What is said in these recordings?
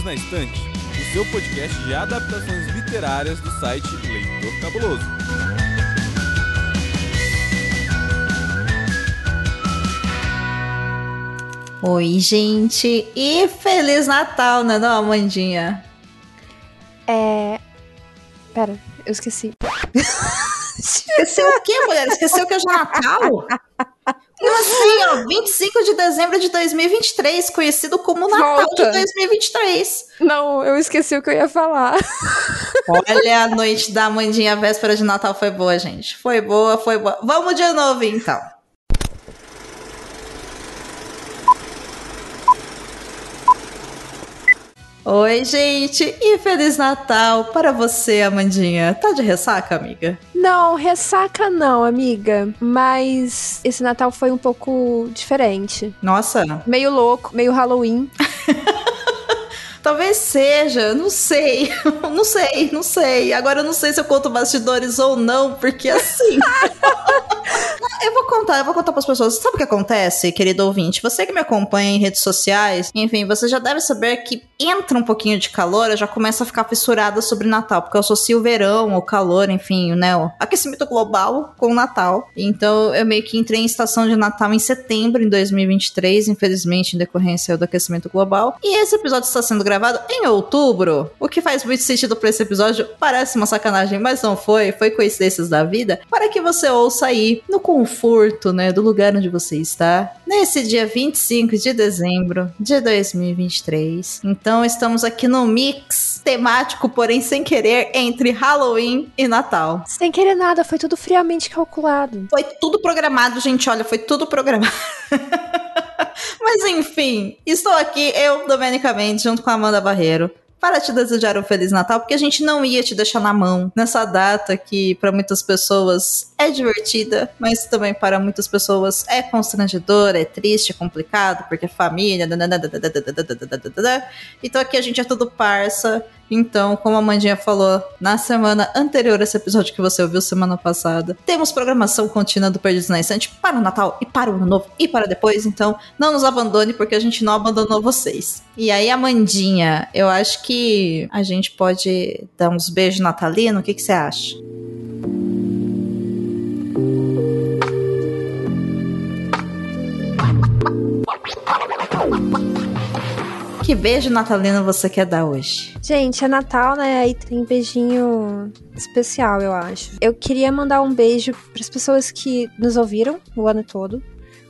Perdidos na Estante, o seu podcast de adaptações literárias do site Leitor Cabuloso. Oi, gente, e Feliz Natal, né, não, Amandinha? É. Pera, eu esqueci. Esqueceu o quê, mulher? Esqueceu que é Natal? Como assim, ó? 25 de dezembro de 2023, conhecido como Natal Volta. de 2023. Não, eu esqueci o que eu ia falar. Olha, a noite da Amandinha, a véspera de Natal foi boa, gente. Foi boa, foi boa. Vamos de novo, então. Oi, gente, e Feliz Natal para você, Amandinha. Tá de ressaca, amiga? Não, ressaca não, amiga. Mas esse Natal foi um pouco diferente. Nossa, Meio louco, meio Halloween. Talvez seja, não sei, não sei, não sei. Agora eu não sei se eu conto bastidores ou não, porque assim. eu vou contar, eu vou contar para as pessoas. Sabe o que acontece, querido ouvinte? Você que me acompanha em redes sociais, enfim, você já deve saber que entra um pouquinho de calor, eu já começo a ficar fissurada sobre Natal, porque eu associo o verão, o calor, enfim, né, o aquecimento global com o Natal. Então eu meio que entrei em estação de Natal em setembro de 2023, infelizmente, em decorrência do aquecimento global. E esse episódio está sendo gravado em outubro, o que faz muito sentido para esse episódio. Parece uma sacanagem, mas não foi, foi coincidências da vida, para que você ouça aí no conforto, né, do lugar onde você está, nesse dia 25 de dezembro de 2023. Então estamos aqui no mix temático, porém sem querer, entre Halloween e Natal. Sem querer nada, foi tudo friamente calculado. Foi tudo programado, gente. Olha, foi tudo programado. Mas enfim, estou aqui, eu, Domenica Mendes, junto com a Amanda Barreiro, para te desejar um Feliz Natal, porque a gente não ia te deixar na mão nessa data que para muitas pessoas é divertida, mas também para muitas pessoas é constrangedora, é triste, é complicado, porque é família. Então aqui a gente é tudo parça então, como a Mandinha falou na semana anterior a esse episódio que você ouviu semana passada, temos programação contínua do Perdidos na Estante para o Natal e para o Ano Novo e para depois. Então, não nos abandone porque a gente não abandonou vocês. E aí, Amandinha, eu acho que a gente pode dar uns beijos natalinos. O que, que você acha? Que beijo natalino você quer dar hoje? Gente, é Natal, né? Aí tem beijinho especial, eu acho. Eu queria mandar um beijo para as pessoas que nos ouviram o ano todo,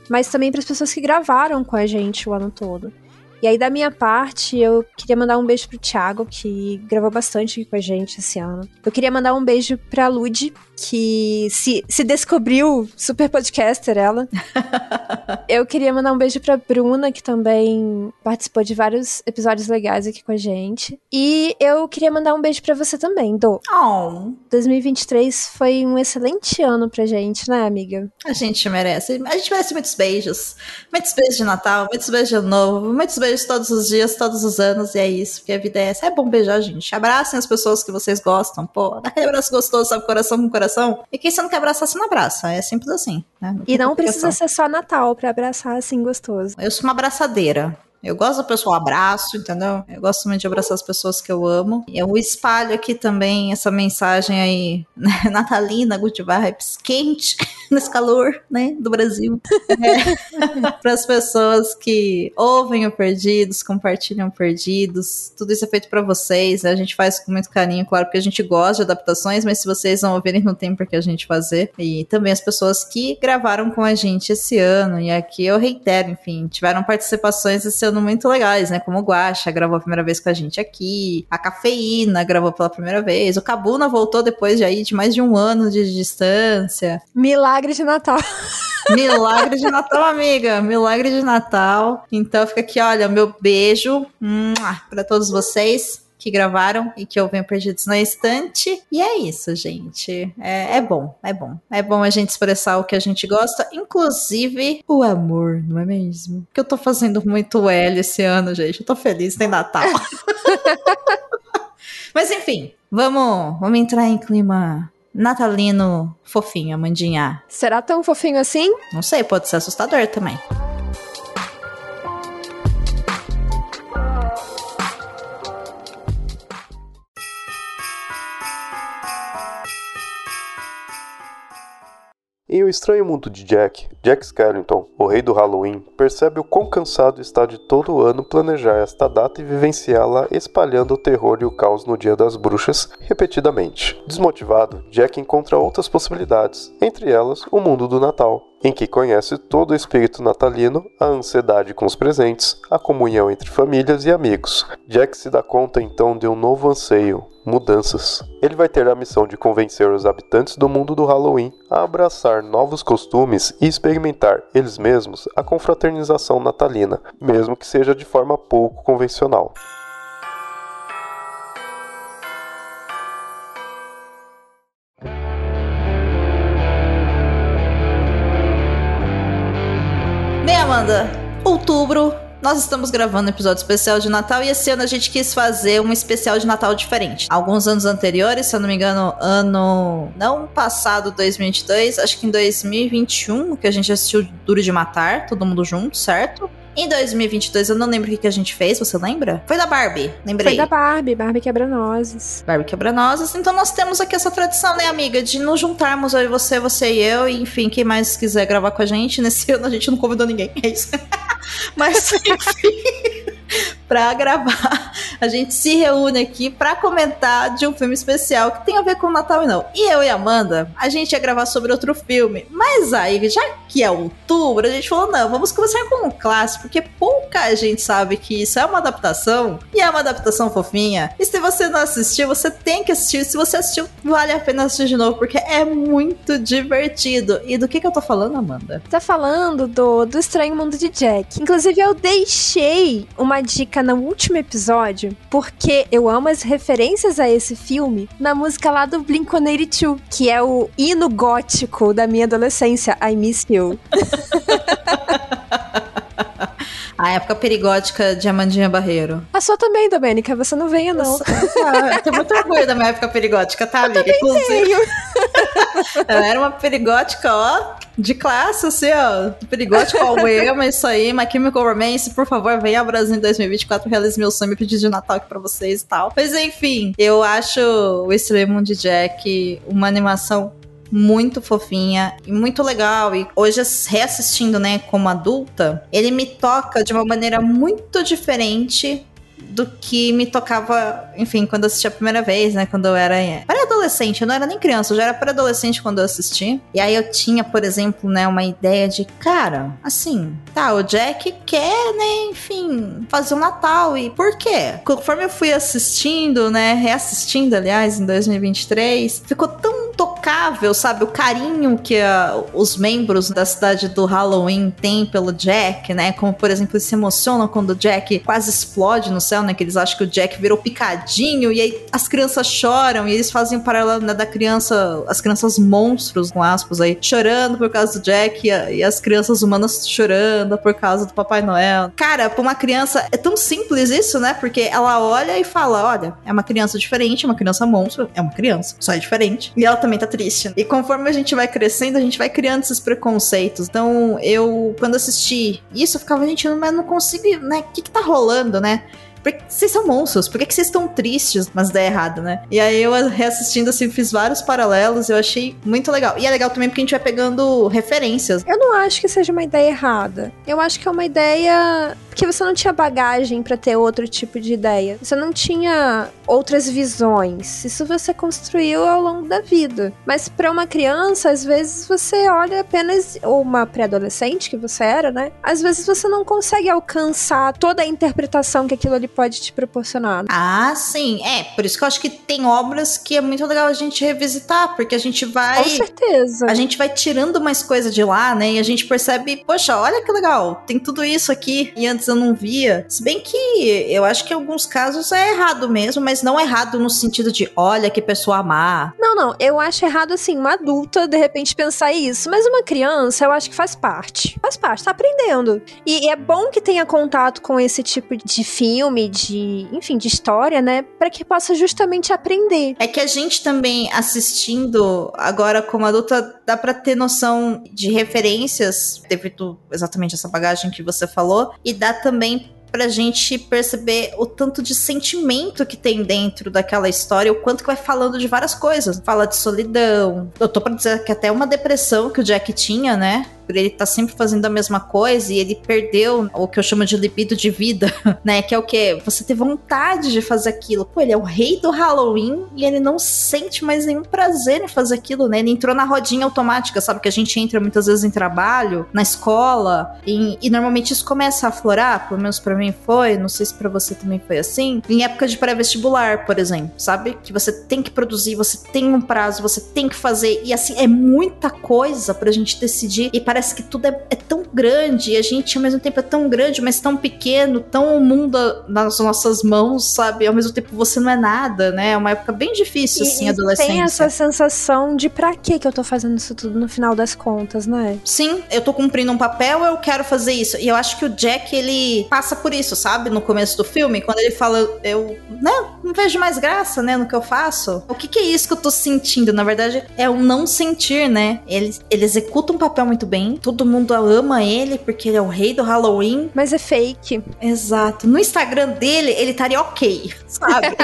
mas também para as pessoas que gravaram com a gente o ano todo. E aí, da minha parte, eu queria mandar um beijo pro Thiago, que gravou bastante aqui com a gente esse ano. Eu queria mandar um beijo pra Lud, que se, se descobriu super podcaster, ela. eu queria mandar um beijo pra Bruna, que também participou de vários episódios legais aqui com a gente. E eu queria mandar um beijo pra você também, Do. Oh, 2023 foi um excelente ano pra gente, né, amiga? a gente merece. A gente merece muitos beijos. Muitos beijos de Natal, muitos beijos de Novo, muitos beijos todos os dias, todos os anos. E é isso, porque a vida é essa. É bom beijar, gente. Abracem as pessoas que vocês gostam. Pô, dá aquele abraço gostoso, sabe? Coração com coração. E quem você não quer abraçar, você não abraça. É simples assim, né? E tem não precisa ser só Natal pra abraçar assim gostoso. Eu sou uma abraçadeira. Eu gosto do pessoal abraço, entendeu? Eu gosto muito de abraçar as pessoas que eu amo. Eu espalho aqui também essa mensagem aí, né, natalina, good vibes, quente, nesse calor, né, do Brasil. Para as pessoas que ouvem o Perdidos, compartilham o Perdidos. Tudo isso é feito para vocês, né? A gente faz com muito carinho, claro, porque a gente gosta de adaptações, mas se vocês não ouvirem, não tem por que a gente fazer. E também as pessoas que gravaram com a gente esse ano. E aqui eu reitero, enfim, tiveram participações esse ano muito legais, né? Como o Guaxa gravou a primeira vez com a gente aqui, a Cafeína gravou pela primeira vez, o Cabuna voltou depois de aí de mais de um ano de distância. Milagre de Natal. Milagre de Natal, amiga. Milagre de Natal. Então fica aqui, olha, meu beijo para todos vocês que gravaram e que ouvem Perdidos na Estante. E é isso, gente. É, é bom, é bom. É bom a gente expressar o que a gente gosta, inclusive o amor, não é mesmo? Porque eu tô fazendo muito L esse ano, gente. Eu tô feliz, tem Natal. Mas enfim, vamos, vamos entrar em clima natalino fofinho, Amandinha. Será tão fofinho assim? Não sei, pode ser assustador também. Em O Estranho Mundo de Jack, Jack Skellington, o rei do Halloween, percebe o quão cansado está de todo ano planejar esta data e vivenciá-la espalhando o terror e o caos no Dia das Bruxas repetidamente. Desmotivado, Jack encontra outras possibilidades, entre elas o mundo do Natal, em que conhece todo o espírito natalino, a ansiedade com os presentes, a comunhão entre famílias e amigos. Jack se dá conta então de um novo anseio, mudanças. Ele vai ter a missão de convencer os habitantes do mundo do Halloween a abraçar novos costumes e experimentar eles mesmos a confraternização natalina, mesmo que seja de forma pouco convencional. Amanda, outubro, nós estamos gravando um episódio especial de Natal e esse ano a gente quis fazer um especial de Natal diferente. Alguns anos anteriores, se eu não me engano, ano não passado, 2022, acho que em 2021, que a gente assistiu Duro de Matar, todo mundo junto, certo? Em 2022, eu não lembro o que, que a gente fez, você lembra? Foi da Barbie, lembrei. Foi da Barbie, Barbie quebra-nozes. Barbie quebra-nozes. Então nós temos aqui essa tradição, né, amiga? De nos juntarmos, eu e você, você e eu, e enfim, quem mais quiser gravar com a gente. Nesse ano a gente não convidou ninguém, é isso. Mas, enfim, pra gravar, a gente se reúne aqui pra comentar de um filme especial que tem a ver com o Natal e não. E eu e Amanda, a gente ia gravar sobre outro filme. Mas aí, já que é outubro, a gente falou, não, vamos começar com um clássico, porque pouca gente sabe que isso é uma adaptação, e é uma adaptação fofinha. E se você não assistiu, você tem que assistir. Se você assistiu, vale a pena assistir de novo, porque é muito divertido. E do que que eu tô falando, Amanda? Tá falando do, do Estranho Mundo de Jack. Inclusive, eu deixei uma dica no último episódio, porque eu amo as referências a esse filme na música lá do Blink-182, que é o hino gótico da minha adolescência, I Miss You. A época perigótica de Amandinha Barreiro. A sua também, Domênica, você não venha não. Ah, eu tenho muito orgulho da minha época perigótica, tá, amiga? Inclusive, Tenho. eu era uma perigótica, ó, de classe, assim, ó. Perigótica ao emo, isso aí. My Chemical Romance, por favor, venha ao Brasil em 2024, realize meu sonho pedir de Natal aqui pra vocês e tal. Mas enfim, eu acho o Extremo de Jack uma animação muito fofinha e muito legal. E hoje, reassistindo, né, como adulta, ele me toca de uma maneira muito diferente do que me tocava, enfim, quando eu assisti a primeira vez, né? Quando eu era pré-adolescente, eu não era nem criança, eu já era pré-adolescente quando eu assisti. E aí eu tinha, por exemplo, né, uma ideia de, cara, assim, tá, o Jack quer, né, enfim, fazer um Natal. E por quê? Conforme eu fui assistindo, né, reassistindo, aliás, em 2023, ficou tão tocável, sabe? O carinho que ah, os membros da cidade do Halloween têm pelo Jack, né? Como, por exemplo, eles se emocionam quando o Jack quase explode no céu, né? Que eles acham que o Jack virou picadinho, e aí as crianças choram, e eles fazem o paralelo né, da criança, as crianças monstros, com aspas aí, chorando por causa do Jack, e, a- e as crianças humanas chorando por causa do Papai Noel. Cara, pra uma criança, é tão simples isso, né? Porque ela olha e fala: olha, é uma criança diferente, uma criança monstro, é uma criança, só é diferente. E ela também tá triste. E conforme a gente vai crescendo, a gente vai criando esses preconceitos. Então, eu, quando assisti isso, eu ficava, gente, mas não consigo, né? O que que tá rolando, né? Vocês são monstros? Por que vocês estão tristes? Mas dá errado, né? E aí eu reassistindo assim, fiz vários paralelos, eu achei muito legal. E é legal também porque a gente vai pegando referências. Eu não acho que seja uma ideia errada. Eu acho que é uma ideia que você não tinha bagagem pra ter outro tipo de ideia. Você não tinha outras visões. Isso você construiu ao longo da vida. Mas pra uma criança, às vezes você olha apenas ou uma pré-adolescente que você era, né? Às vezes você não consegue alcançar toda a interpretação que aquilo ali pode te proporcionar. Ah, sim. É, por isso que eu acho que tem obras que é muito legal a gente revisitar, porque a gente vai. Com certeza. A gente vai tirando mais coisa de lá, né? E a gente percebe, poxa, olha que legal, tem tudo isso aqui e antes eu não via. Se bem que eu acho que em alguns casos é errado mesmo, mas não errado no sentido de, olha que pessoa má. Não, não, eu acho errado assim, uma adulta de repente pensar isso, mas uma criança eu acho que faz parte. Faz parte, tá aprendendo. E, e é bom que tenha contato com esse tipo de filme, de, enfim, de história, né, Pra que possa justamente aprender. É que a gente também assistindo agora como adulta dá pra ter noção de referências devido exatamente essa bagagem que você falou e dá também pra gente perceber o tanto de sentimento que tem dentro daquela história, o quanto que vai falando de várias coisas. Fala de solidão. Eu tô pra dizer que até uma depressão que o Jack tinha, né? Por ele tá sempre fazendo a mesma coisa e ele perdeu o que eu chamo de libido de vida, né? Que é o que? Você ter vontade de fazer aquilo. Pô, ele é o rei do Halloween e ele não sente mais nenhum prazer em fazer aquilo, né? Ele entrou na rodinha automática, sabe? Que a gente entra muitas vezes em trabalho, na escola, e, normalmente isso começa a aflorar, pelo menos para mim foi, não sei se para você também foi assim, em época de pré-vestibular, por exemplo, sabe? Que você tem que produzir, você tem um prazo, você tem que fazer, e assim, é muita coisa pra gente decidir, e parece parece que tudo é, é, tão grande e a gente ao mesmo tempo é tão grande, mas tão pequeno, tão o mundo nas nossas mãos, sabe? Ao mesmo tempo você não é nada, né? É uma época bem difícil, assim, e adolescência. Tem essa sensação de pra que que eu tô fazendo isso tudo no final das contas, né? Sim, eu tô cumprindo um papel, eu quero fazer isso. E eu acho que o Jack, ele passa por isso, sabe? No começo do filme, quando ele fala, eu, né, não vejo mais graça, né, no que eu faço. O que que é isso que eu tô sentindo? Na verdade, é o não sentir, né? Ele, ele executa um papel muito bem, todo mundo ama ele porque ele é o rei do Halloween. Mas é fake. Exato. No Instagram dele, ele estaria ok, sabe?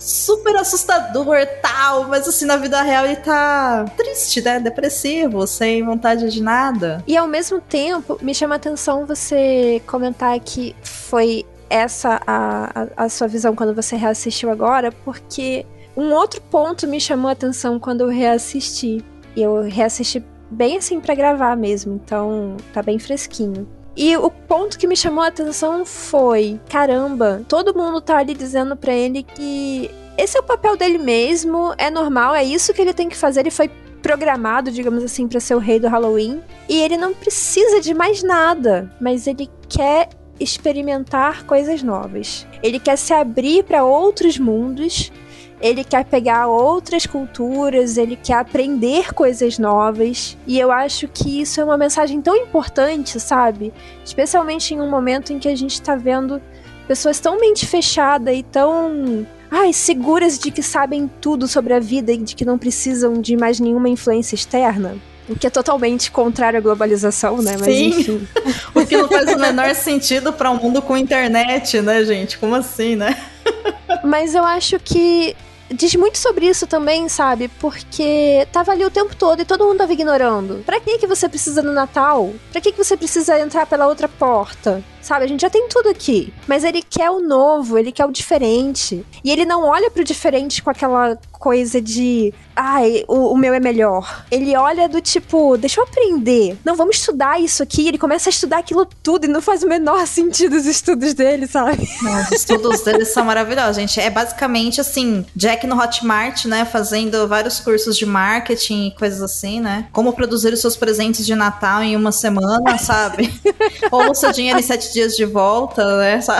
super assustador tal, mas assim, na vida real ele tá triste, né? Depressivo, sem vontade de nada. E ao mesmo tempo, me chama a atenção você comentar que foi essa a, a, a sua visão quando você reassistiu agora, porque um outro ponto me chamou a atenção quando eu reassisti. E eu reassisti bem assim para gravar mesmo, então tá bem fresquinho. E o ponto que me chamou a atenção foi: caramba, todo mundo tá ali dizendo para ele que esse é o papel dele mesmo, é normal, é isso que ele tem que fazer. Ele foi programado, digamos assim, para ser o rei do Halloween. E ele não precisa de mais nada, mas ele quer experimentar coisas novas. Ele quer se abrir para outros mundos ele quer pegar outras culturas, ele quer aprender coisas novas. E eu acho que isso é uma mensagem tão importante, sabe? Especialmente em um momento em que a gente tá vendo pessoas tão mente fechada e tão ai, seguras de que sabem tudo sobre a vida e de que não precisam de mais nenhuma influência externa. O que é totalmente contrário à globalização, né? Mas Sim. enfim. o que não faz o menor sentido para um mundo com internet, né, gente? Como assim, né? Mas eu acho que diz muito sobre isso também, sabe? Porque tava ali o tempo todo e todo mundo tava ignorando. Pra que que você precisa no Natal? Pra que que você precisa entrar pela outra porta? Sabe, a gente já tem tudo aqui. Mas ele quer o novo, ele quer o diferente. E ele não olha pro diferente com aquela coisa de. Ai, o, o, meu é melhor. Ele olha do tipo, deixa eu aprender. Não, vamos estudar isso aqui. Ele começa a estudar aquilo tudo e não faz o menor sentido os estudos dele, sabe? Não, os estudos dele são maravilhosos, gente. É basicamente assim, Jack no Hotmart, né? Fazendo vários cursos de marketing e coisas assim, né? Como produzir os seus presentes de Natal em uma semana, sabe? Ou o seu dinheiro em sete dias de volta, né?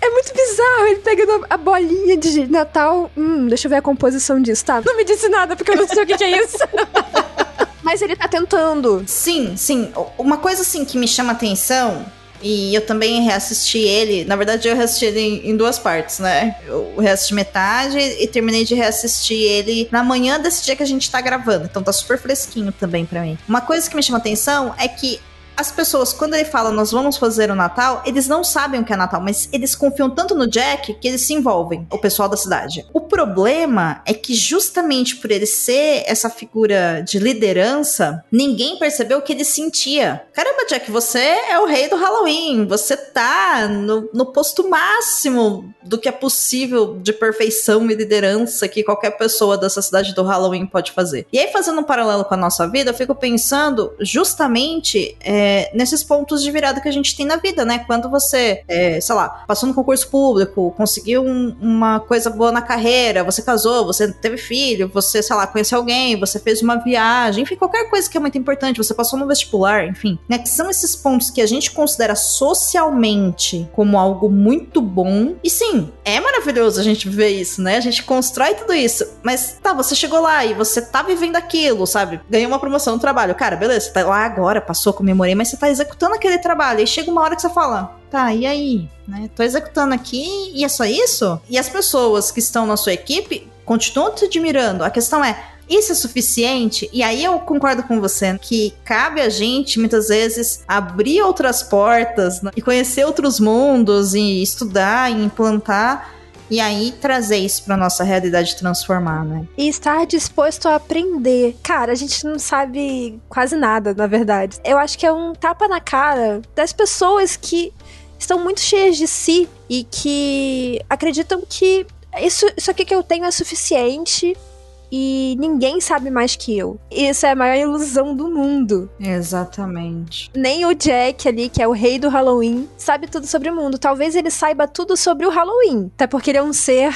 É muito bizarro, ele pegando a bolinha de Natal. Hum, deixa eu ver a composição disso, tá? Não me disse nada, porque eu não sei o que, que é isso. Mas ele tá tentando. Sim, sim. Uma coisa assim que me chama atenção e eu também reassisti ele. Na verdade, eu reassisti ele em, em, duas partes, né? Eu reassisti metade e terminei de reassistir ele na manhã desse dia que a gente tá gravando. Então tá super fresquinho também para mim. Uma coisa que me chama atenção é que as pessoas, quando ele fala nós vamos fazer o Natal, eles não sabem o que é Natal, mas eles confiam tanto no Jack que eles se envolvem, o pessoal da cidade. O problema é que justamente por ele ser essa figura de liderança, ninguém percebeu o que ele sentia. Caramba, Jack, você é o rei do Halloween, você tá no, no posto máximo do que é possível de perfeição e liderança que qualquer pessoa dessa cidade do Halloween pode fazer. E aí, fazendo um paralelo com a nossa vida, eu fico pensando justamente. É, é, nesses pontos de virada que a gente tem na vida, né? Quando você, é, sei lá, passou no concurso público, conseguiu um, uma coisa boa na carreira, você casou, você teve filho, você, sei lá, conheceu alguém, você fez uma viagem, enfim, qualquer coisa que é muito importante, você passou no vestibular, enfim, né? Que são esses pontos que a gente considera socialmente como algo muito bom. E sim, é maravilhoso a gente viver isso, né? A gente constrói tudo isso. Mas tá, você chegou lá e você tá vivendo aquilo, sabe? Ganhou uma promoção no trabalho. Cara, beleza, tá lá agora, passou, comemorei, mas você tá executando aquele trabalho. E chega uma hora que você fala, tá, e aí? Né? Tô executando aqui e é só isso? E as pessoas que estão na sua equipe continuam te admirando. A questão é, Isso é suficiente? E aí eu concordo com você que cabe a gente, muitas vezes, abrir outras portas né? e conhecer outros mundos e estudar e implantar e aí trazer isso pra nossa realidade transformar, né? E estar disposto a aprender. Cara, a gente não sabe quase nada, na verdade. Eu acho que é um tapa na cara das pessoas que estão muito cheias de si e que acreditam que isso, isso aqui que eu tenho é suficiente e ninguém sabe mais que eu. Isso é a maior ilusão do mundo. Exatamente. Nem o Jack ali, que é o rei do Halloween, sabe tudo sobre o mundo. Talvez ele saiba tudo sobre o Halloween, até porque ele é um ser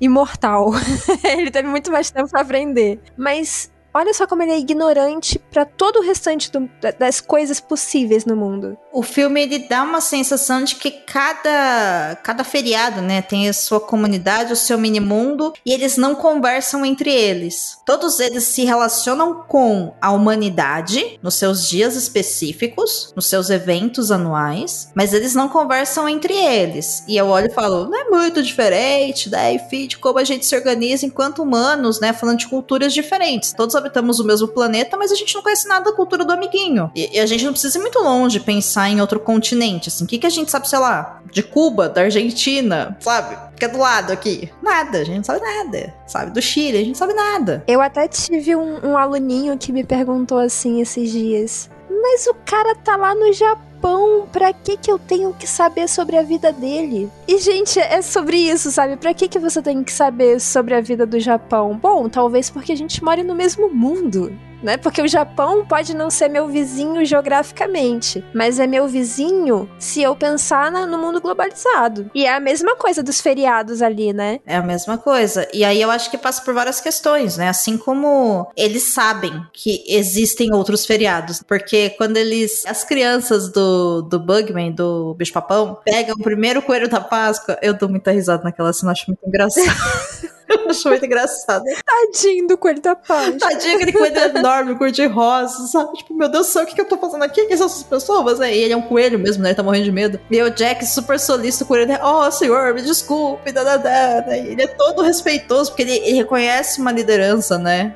imortal. ele teve muito mais tempo para aprender. Mas Olha só como ele é ignorante para todo o restante do, das coisas possíveis no mundo. O filme ele dá uma sensação de que cada cada feriado, né, tem a sua comunidade, o seu mini mundo e eles não conversam entre eles. Todos eles se relacionam com a humanidade nos seus dias específicos, nos seus eventos anuais, mas eles não conversam entre eles. E eu olho e falo, não é muito diferente, né, enfim, de como a gente se organiza enquanto humanos, né, falando de culturas diferentes. Todos habitamos o mesmo planeta, mas a gente não conhece nada da cultura do amiguinho. E, e a gente não precisa ir muito longe pensar em outro continente, assim. O que, que a gente sabe, sei lá, de Cuba, da Argentina, sabe? Que é do lado aqui. Nada, a gente não sabe nada. Sabe? Do Chile, a gente não sabe nada. Eu até tive um, um aluninho que me perguntou assim esses dias. Mas o cara tá lá no Japão, pra que que eu tenho que saber sobre a vida dele? E, gente, é sobre isso, sabe? Pra que que você tem que saber sobre a vida do Japão? Bom, talvez porque a gente mora no mesmo mundo né? Porque o Japão pode não ser meu vizinho geograficamente, mas é meu vizinho se eu pensar na, no mundo globalizado. E é a mesma coisa dos feriados ali, né? É a mesma coisa. E aí eu acho que passa por várias questões, né? Assim como eles sabem que existem outros feriados, porque quando eles, as crianças do, do Bugman, do Bicho Papão, pegam o primeiro coelho da Páscoa, eu dou muita risada naquela cena, acho muito engraçado. Eu acho muito engraçado. Tadinho do coelho da paz. Tadinho, aquele coelho enorme, cor de rosa, sabe? Tipo, meu Deus do céu, o que, que eu tô fazendo aqui? Quem são essas pessoas? E ele é um coelho mesmo, né? Ele tá morrendo de medo. E o Jack, super solista, o coelho, né? Oh, senhor, me desculpe, da, da, da. Ele é todo respeitoso, porque ele, ele reconhece uma liderança, né?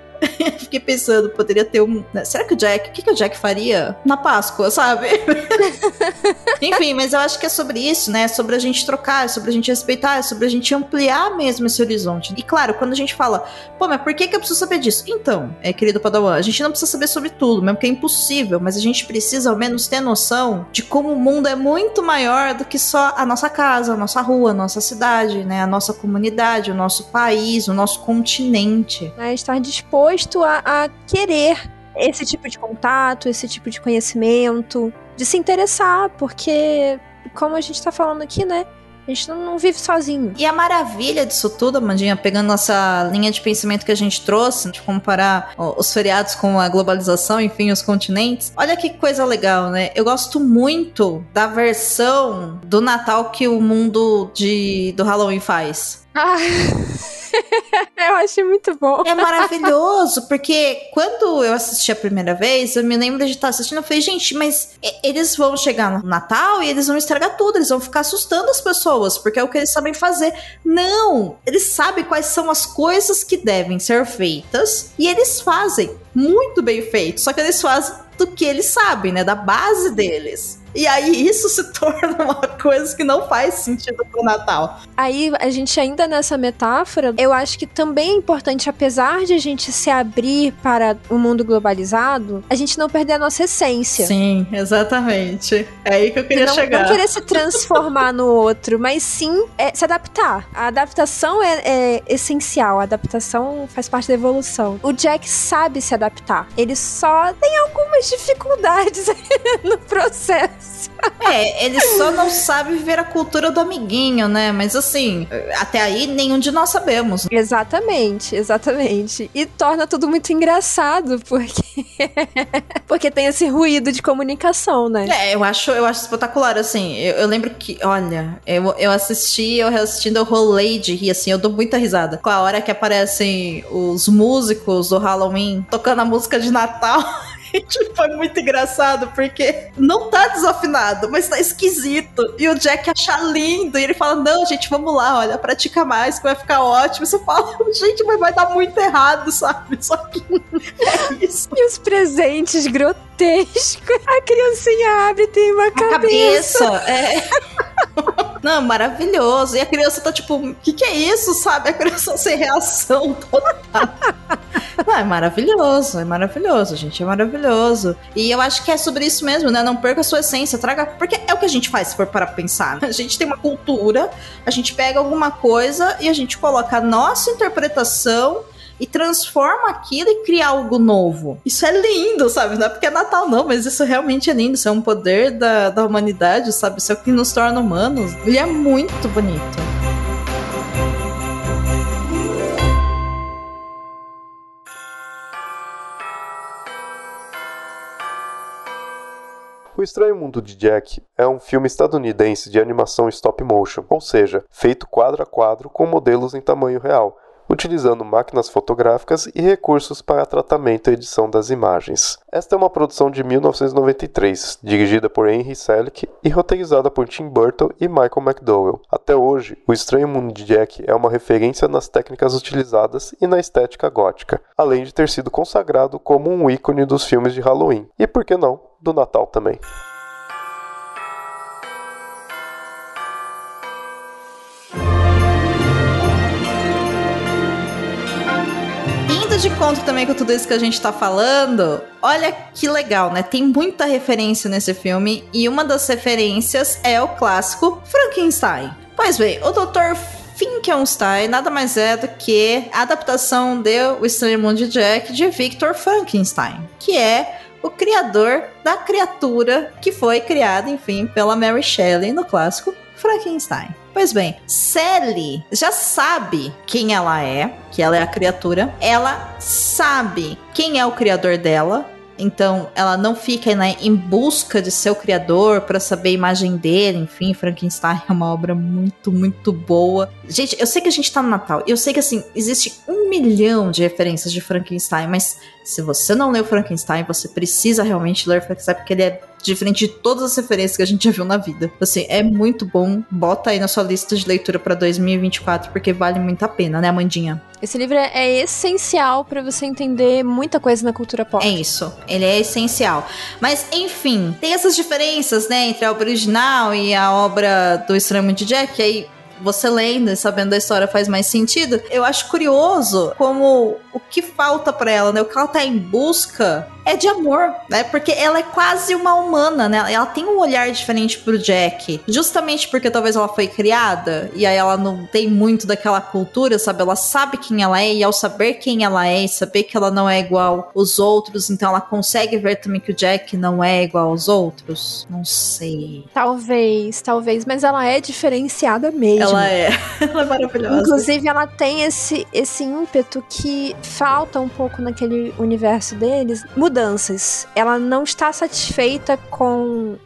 Fiquei pensando, poderia ter um. Né, será que o Jack. O que, que o Jack faria na Páscoa, sabe? Enfim, mas eu acho que é sobre isso, né? É sobre a gente trocar, é sobre a gente respeitar, é sobre a gente ampliar mesmo esse horizonte. E claro, quando a gente fala, pô, mas por que, que eu preciso saber disso? Então, é, querido Padawan, a gente não precisa saber sobre tudo, mesmo que é impossível, mas a gente precisa ao menos ter noção de como o mundo é muito maior do que só a nossa casa, a nossa rua, a nossa cidade, né? A nossa comunidade, o nosso país, o nosso continente. É estar disposto disposto a, a querer esse tipo de contato, esse tipo de conhecimento, de se interessar, porque, como a gente tá falando aqui, né? A gente não, não, vive sozinho. E a maravilha disso tudo, Amandinha, pegando nossa linha de pensamento que a gente trouxe, de comparar os feriados com a globalização, enfim, os continentes. Olha que coisa legal, né? Eu gosto muito da versão do Natal que o mundo de, do Halloween faz. Ah. eu achei muito bom. É maravilhoso, porque quando eu assisti a primeira vez, eu me lembro de estar assistindo, eu falei, gente, mas eles vão chegar no Natal e eles vão estragar tudo, eles vão ficar assustando as pessoas, porque é o que eles sabem fazer. Não! Eles sabem quais são as coisas que devem ser feitas e eles fazem muito bem feito, só que eles fazem do que eles sabem, né? Da base deles. E aí isso se torna uma coisa que não faz sentido pro Natal. Aí a gente ainda nessa metáfora, eu acho que também é importante, apesar de a gente se abrir para o mundo globalizado, a gente não perder a nossa essência. Sim, exatamente. É aí que eu queria não, chegar. Não querer se transformar no outro, mas sim é, se adaptar. A adaptação é, é essencial, a adaptação faz parte da evolução. O Jack sabe se adaptar. Ele só tem algumas dificuldades no processo. É, ele só não sabe viver a cultura do amiguinho, né? Mas assim, até aí nenhum de nós sabemos. Exatamente, exatamente. E torna tudo muito engraçado, porque porque tem esse ruído de comunicação, né? É, eu acho, eu acho espetacular, assim. Eu, eu lembro que, olha, eu, eu assisti, eu assistindo, eu rolei de rir, assim, eu dou muita risada. Com a hora que aparecem os músicos do Halloween tocando a música de Natal. tipo, é muito engraçado, porque não tá desafinado, mas tá esquisito. E o Jack acha lindo, e ele fala, não, gente, vamos lá, olha, pratica mais, que vai ficar ótimo. E você fala, gente, mas vai dar muito errado, sabe? Só que é isso. E os presentes grotescos. A criancinha abre e tem uma, A cabeça, é... Não, maravilhoso. E a criança tá tipo, o que, que é isso, sabe? A criança sem reação total. Não, é maravilhoso, é maravilhoso, gente, é maravilhoso. E eu acho que é sobre isso mesmo, né? Não perca a sua essência, traga. Porque é o que a gente faz se for para pensar. A gente tem uma cultura, a gente pega alguma coisa e a gente coloca a nossa interpretação e transforma aquilo e cria algo novo. Isso é lindo, sabe? Não é porque é Natal, não, mas isso realmente é lindo. Isso é um poder da, da humanidade, sabe? Isso é o que nos torna humanos. Ele é muito bonito. O Estranho Mundo de Jack é um filme estadunidense de animação stop motion, ou seja, feito quadro a quadro com modelos em tamanho real, utilizando máquinas fotográficas e recursos para tratamento e edição das imagens. Esta é uma produção de 1993, dirigida por Henry Selick e roteirizada por Tim Burton e Michael McDowell. Até hoje, O Estranho Mundo de Jack é uma referência nas técnicas utilizadas e na estética gótica, além de ter sido consagrado como um ícone dos filmes de Halloween, e por que não, do Natal também. De conta também com tudo isso que a gente tá falando, olha que legal, né? Tem muita referência nesse filme e uma das referências é o clássico Frankenstein. Pois bem, o Dr. Finkelstein nada mais é do que a adaptação de O Estranho Mundo de Jack de Victor Frankenstein, que é o criador da criatura que foi criada, enfim, pela Mary Shelley no clássico Frankenstein. Pois bem, Sally já sabe quem ela é, que ela é a criatura. Ela sabe quem é o criador dela. Então, ela não fica né, em busca de seu criador para saber a imagem dele. Enfim, Frankenstein é uma obra muito, muito boa. Gente, eu sei que a gente tá no Natal. Eu sei que, assim, existe um milhão de referências de Frankenstein. Mas se você não leu Frankenstein, você precisa realmente ler Frankenstein, porque ele é diferente de todas as referências que a gente já viu na vida. Assim, é muito bom. Bota aí na sua lista de leitura para 2024, porque vale muito a pena, né, Amandinha? Esse livro é, é essencial para você entender muita coisa na cultura pop. É isso, ele é essencial. Mas, enfim, tem essas diferenças, né, entre a obra original e a obra do Estranho de Jack, aí você lendo e sabendo da história faz mais sentido. Eu acho curioso como o que falta para ela, né? O que ela tá em busca é de amor, né? Porque ela é quase uma humana, né? Ela tem um olhar diferente pro Jack, justamente porque talvez ela foi criada e aí ela não tem muito daquela cultura, sabe? Ela sabe quem ela é e ao saber quem ela é e saber que ela não é igual os outros, então ela consegue ver também que o Jack não é igual aos outros. Não sei. Talvez, talvez, mas ela é diferenciada mesmo. Ela é, ela é maravilhosa. Inclusive, ela tem esse, esse ímpeto que falta um pouco naquele universo deles. Mudanças. Ela não está satisfeita com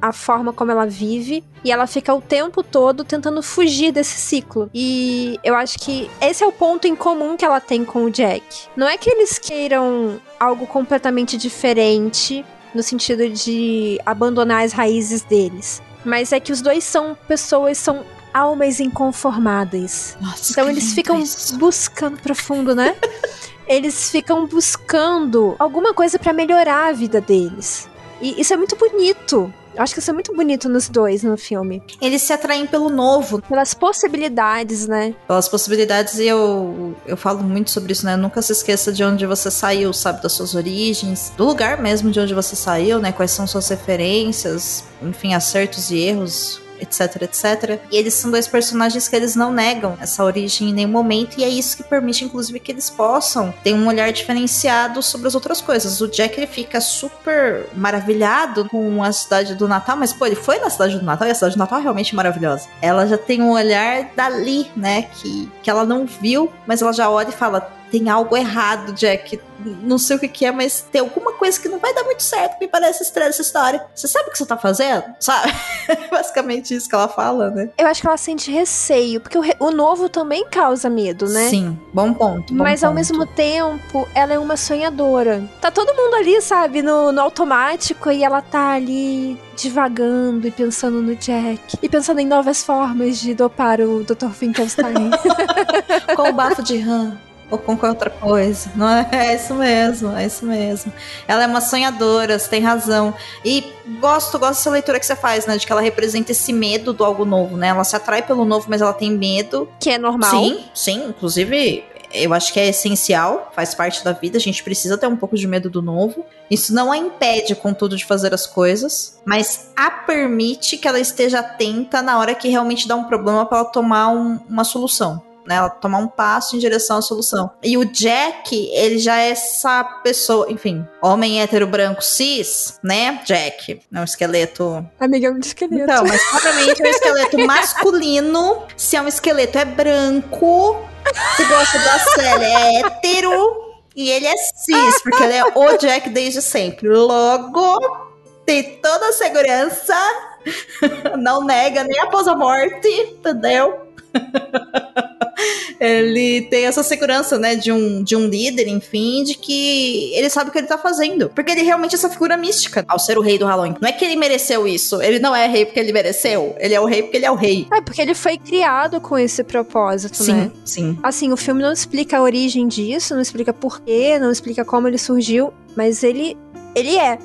a forma como ela vive e ela fica o tempo todo tentando fugir desse ciclo. E eu acho que esse é o ponto em comum que ela tem com o Jack. Não é que eles queiram algo completamente diferente no sentido de abandonar as raízes deles, mas é que os dois são pessoas são almas inconformadas. Nossa, Então eles ficam isso. buscando profundo, né? eles ficam buscando alguma coisa pra melhorar a vida deles. E isso é muito bonito. Eu acho que isso é muito bonito nos dois no filme. Eles se atraem pelo novo, Pelas possibilidades, né? pelas possibilidades, e eu, eu falo muito sobre isso, né? Nunca se esqueça de onde você saiu, sabe? Das suas origens, do lugar mesmo de onde você saiu, né? Quais são suas referências, enfim, acertos e erros. Etc, etc. E eles são dois personagens que eles não negam essa origem em nenhum momento, e é isso que permite, inclusive, que eles possam ter um olhar diferenciado sobre as outras coisas. O Jack ele fica super maravilhado com a cidade do Natal, mas pô, ele foi na cidade do Natal e a cidade do Natal é realmente maravilhosa. Ela já tem um olhar dali, né? Que, que ela não viu, mas ela já olha e fala: tem algo errado, Jack. Não sei o que, que é, mas tem alguma coisa que não vai dar muito certo, me parece estranha essa história. Você sabe o que você tá fazendo? Sabe? Basicamente isso que ela fala, né? Eu acho que ela sente receio, porque o, re- o novo também causa medo, né? Sim, bom ponto. bom Mas ao ponto. mesmo tempo, ela é uma sonhadora. Tá todo mundo ali, sabe, no, no automático e ela tá ali divagando e pensando no Jack. E pensando em novas formas de dopar o Dr. Finkelstein. com o bafo de rã. Ou com qualquer outra coisa. Não é? é isso mesmo, é isso mesmo. Ela é uma sonhadora, você tem razão. E gosto, gosto dessa leitura que você faz, né? De que ela representa esse medo do algo novo, né? Ela se atrai pelo novo, mas ela tem medo. que é normal. Sim, sim. Inclusive, eu acho que é essencial, faz parte da vida. A gente precisa ter um pouco de medo do novo. Isso não a impede, contudo, de fazer as coisas, mas a permite que ela esteja atenta na hora que realmente dá um problema para ela tomar um- uma solução. Né, ela tomar um passo em direção à solução. E o Jack, ele já é essa pessoa, enfim, homem hétero branco cis, né? Jack, é um esqueleto Amigão de esqueleto. então, mas claramente é um esqueleto masculino. Se é um esqueleto, é branco. Se gosta da Célia, é hétero. E ele é cis, porque ele é o Jack desde sempre. Logo, tem toda a segurança. Não nega nem após a morte, entendeu? ele tem essa segurança, né, de um, de um líder, enfim, de que ele sabe o que ele tá fazendo. Porque ele realmente é essa figura mística ao ser o rei do Halloween. Não é que ele mereceu isso. Ele não é rei porque ele mereceu. Ele é o rei porque ele é o rei. É, porque ele foi criado com esse propósito, Sim, né? sim. Assim, o filme não explica a origem disso, não explica porquê, não explica como ele surgiu, mas ele ele é.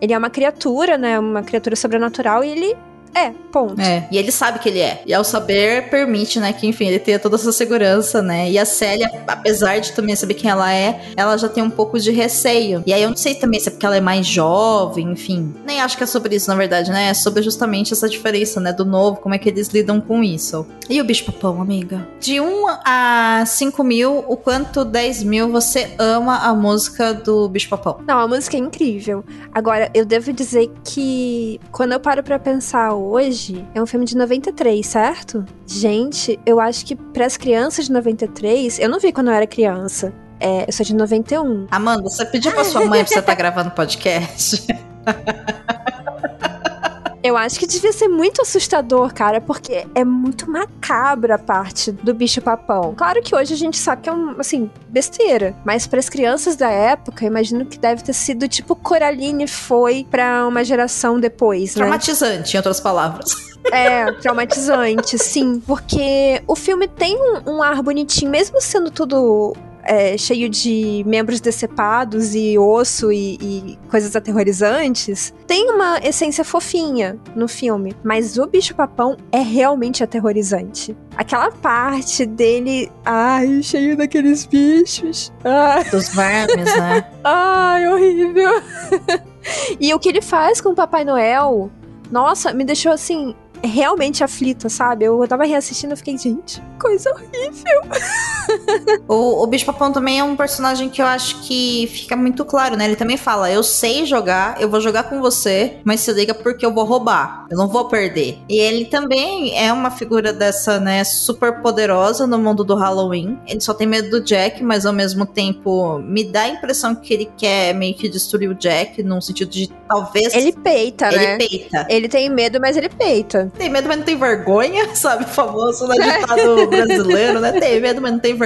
Ele é uma criatura, né? Uma criatura sobrenatural e ele é, ponto. É, e ele sabe que ele é. E ao saber, permite, né, que, enfim, ele tenha toda essa segurança, né? E a Célia, apesar de também saber quem ela é, ela já tem um pouco de receio. E aí eu não sei também se é porque ela é mais jovem, enfim. Nem acho que é sobre isso, na verdade, né? É sobre justamente essa diferença, né, do novo, como é que eles lidam com isso. E o bicho papão, amiga? De 1 a 5 mil, o quanto 10 mil você ama a música do bicho papão? Não, a música é incrível. Agora, eu devo dizer que quando eu paro pra pensar hoje, é um filme de 93, certo? Gente, eu acho que pras crianças de 93, eu não vi quando eu era criança. É, eu sou de 91. Amanda, você pediu pra sua mãe pra você estar gravando podcast? Eu acho que devia ser muito assustador, cara, porque é muito macabra a parte do bicho papão. Claro que hoje a gente sabe que é um, assim, besteira, mas para as crianças da época, imagino que deve ter sido tipo Coraline foi pra uma geração depois, né? Traumatizante, em outras palavras. É, traumatizante, sim. Porque o filme tem um, um ar bonitinho, mesmo sendo tudo é, cheio de membros decepados e osso e, e coisas aterrorizantes. Tem uma essência fofinha no filme, mas o bicho-papão é realmente aterrorizante. Aquela parte dele, ai, cheio daqueles bichos. Ai, Dos vermes, né? ai horrível. e o que ele faz com o Papai Noel, nossa, me deixou assim realmente aflita, sabe? Eu tava reassistindo e fiquei, gente, coisa horrível. O, o Bicho Papão também é um personagem que eu acho que fica muito claro, né? Ele também fala: Eu sei jogar, eu vou jogar com você, mas se liga porque eu vou roubar, eu não vou perder. E ele também é uma figura dessa, né, super poderosa no mundo do Halloween. Ele só tem medo do Jack, mas ao mesmo tempo me dá a impressão que ele quer meio que destruir o Jack, num sentido de talvez. Ele peita, ele né? peita. Ele tem medo, mas ele peita. Tem medo, mas não tem vergonha, sabe? O famoso né, ditado brasileiro, né? Tem medo, mas não tem vergonha.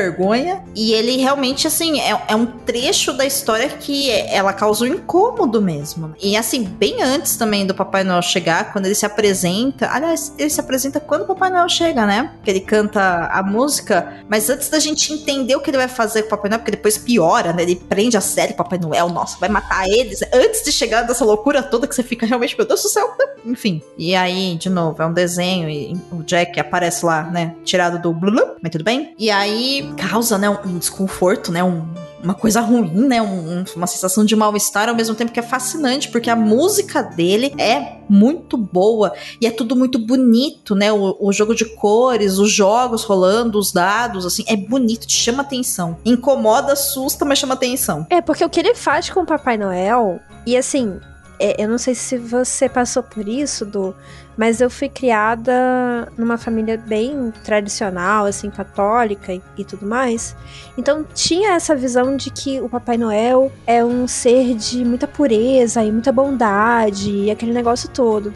E ele realmente, assim, é, é um trecho da história que ela causa um incômodo mesmo. E, assim, bem antes também do Papai Noel chegar, quando ele se apresenta. Aliás, ele se apresenta quando o Papai Noel chega, né? Que ele canta a música. Mas antes da gente entender o que ele vai fazer com o Papai Noel, porque depois piora, né? Ele prende a série Papai Noel, nossa, vai matar eles. Antes de chegar dessa loucura toda que você fica realmente, meu Deus do céu. Enfim. E aí, de novo, é um desenho e o Jack aparece lá, né? Tirado do blulu, mas tudo bem. E aí causa, né, um, desconforto, né? Um, uma coisa ruim, né? Um- uma sensação de mal-estar, ao mesmo tempo que é fascinante, porque a música dele é muito boa e é tudo muito bonito, né? O, o jogo de cores, os jogos rolando, os dados, assim, é bonito, te chama atenção. Incomoda, assusta, mas chama atenção. É, porque o que ele faz com o Papai Noel, e assim, É, eu não sei se você passou por isso, do, mas eu fui criada numa família bem tradicional, assim, católica e, e, tudo mais. Então tinha essa visão de que o Papai Noel é um ser de muita pureza e muita bondade e aquele negócio todo.